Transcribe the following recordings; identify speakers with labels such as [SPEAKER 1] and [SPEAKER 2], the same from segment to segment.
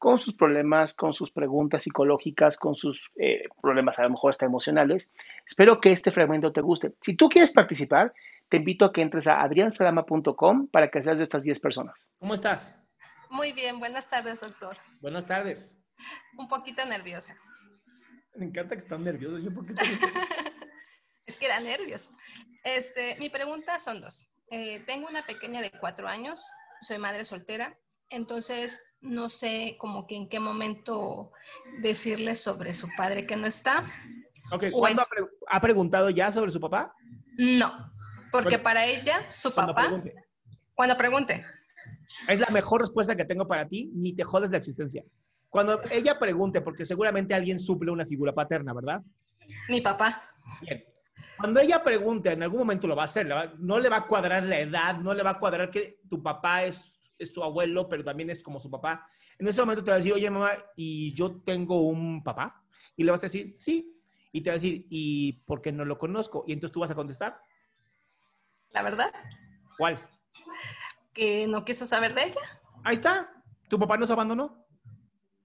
[SPEAKER 1] con sus problemas, con sus preguntas psicológicas, con sus eh, problemas a lo mejor hasta emocionales. Espero que este fragmento te guste. Si tú quieres participar, te invito a que entres a adriansalama.com para que seas de estas 10 personas. ¿Cómo estás?
[SPEAKER 2] Muy bien, buenas tardes, doctor.
[SPEAKER 1] Buenas tardes.
[SPEAKER 2] Un poquito nerviosa.
[SPEAKER 1] Me encanta que están nerviosos. Yo porque
[SPEAKER 2] es que da nervios. Este, mi pregunta son dos. Eh, tengo una pequeña de cuatro años, soy madre soltera, entonces no sé como que en qué momento decirle sobre su padre que no está.
[SPEAKER 1] Ok, ¿cuándo ha, pre ha, preguntado ya sobre su papá?
[SPEAKER 2] No, porque para ella, su
[SPEAKER 1] cuando
[SPEAKER 2] papá,
[SPEAKER 1] pregunte.
[SPEAKER 2] cuando pregunte.
[SPEAKER 1] Es la mejor respuesta que tengo para ti, ni te jodes la existencia. Cuando ella pregunte, porque seguramente alguien suple una figura paterna, ¿verdad?
[SPEAKER 2] Mi papá.
[SPEAKER 1] Bien. Cuando ella pregunte, en algún momento lo va a hacer, no le va a cuadrar la edad, no le va a cuadrar que tu papá es es su abuelo, pero también es como su papá. En ese momento te va a decir, oye, mamá, ¿y yo tengo un papá? Y le vas a decir, sí. Y te va a decir, ¿y por qué no lo conozco? Y entonces tú vas a contestar.
[SPEAKER 2] ¿La verdad?
[SPEAKER 1] ¿Cuál?
[SPEAKER 2] Que no quiso saber de ella.
[SPEAKER 1] Ahí está. ¿Tu papá nos abandonó?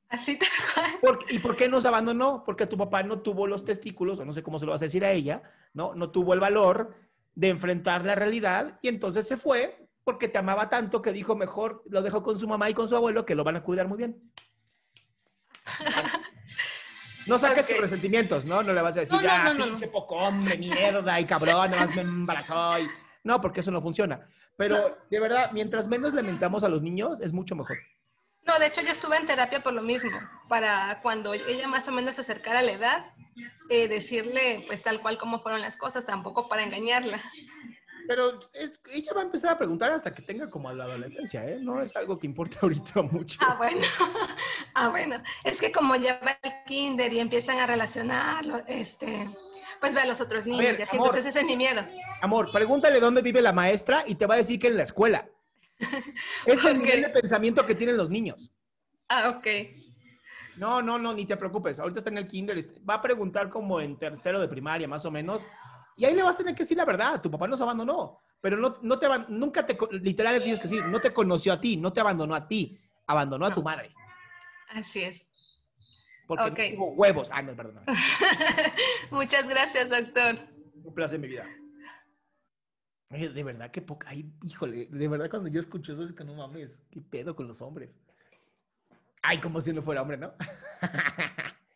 [SPEAKER 2] Así tal cual.
[SPEAKER 1] ¿Por, ¿Y por qué nos abandonó? Porque tu papá no tuvo los testículos, o no sé cómo se lo vas a decir a ella, ¿no? No tuvo el valor de enfrentar la realidad y entonces se fue porque te amaba tanto que dijo mejor lo dejó con su mamá y con su abuelo que lo van a cuidar muy bien. No saques okay. tus resentimientos, ¿no? No le vas a decir,
[SPEAKER 2] No,
[SPEAKER 1] ya,
[SPEAKER 2] no, no,
[SPEAKER 1] pinche pocón de mierda y cabrón, nada más me embarazó. Y... No, porque eso no funciona. Pero de verdad, mientras menos lamentamos a los niños, es mucho mejor.
[SPEAKER 2] No, de hecho yo estuve en terapia por lo mismo, para cuando ella más o menos se acercara a la edad, eh, decirle pues tal cual como fueron las cosas, tampoco para engañarla.
[SPEAKER 1] Pero es, ella va a empezar a preguntar hasta que tenga como la adolescencia, ¿eh? No es algo que importe ahorita mucho.
[SPEAKER 2] Ah, bueno. ah, bueno. Es que como ya va el kinder y empiezan a relacionarlo, este, pues ve a los otros niños
[SPEAKER 1] ver,
[SPEAKER 2] y así,
[SPEAKER 1] amor.
[SPEAKER 2] entonces ese es mi miedo.
[SPEAKER 1] Amor, pregúntale dónde vive la maestra y te va a decir que en la escuela. Es el nivel de pensamiento que tienen los niños.
[SPEAKER 2] Ah, ok.
[SPEAKER 1] No, no, no, ni te preocupes. Ahorita está en el kinder. Va a preguntar como en tercero de primaria, más o menos. Y ahí le vas a tener que decir la verdad. Tu papá nos abandonó. Pero no, no te nunca te, literal tienes que decir, no te conoció a ti, no te abandonó a ti, abandonó a tu madre.
[SPEAKER 2] Así es.
[SPEAKER 1] Porque no tuvo huevos. Ah, no, perdón.
[SPEAKER 2] Muchas gracias, doctor.
[SPEAKER 1] Un placer, mi vida. Oye, de verdad, qué poca. Ay, híjole, de verdad, cuando yo escucho eso es que no mames, qué pedo con los hombres. Ay, como si no fuera hombre, ¿no?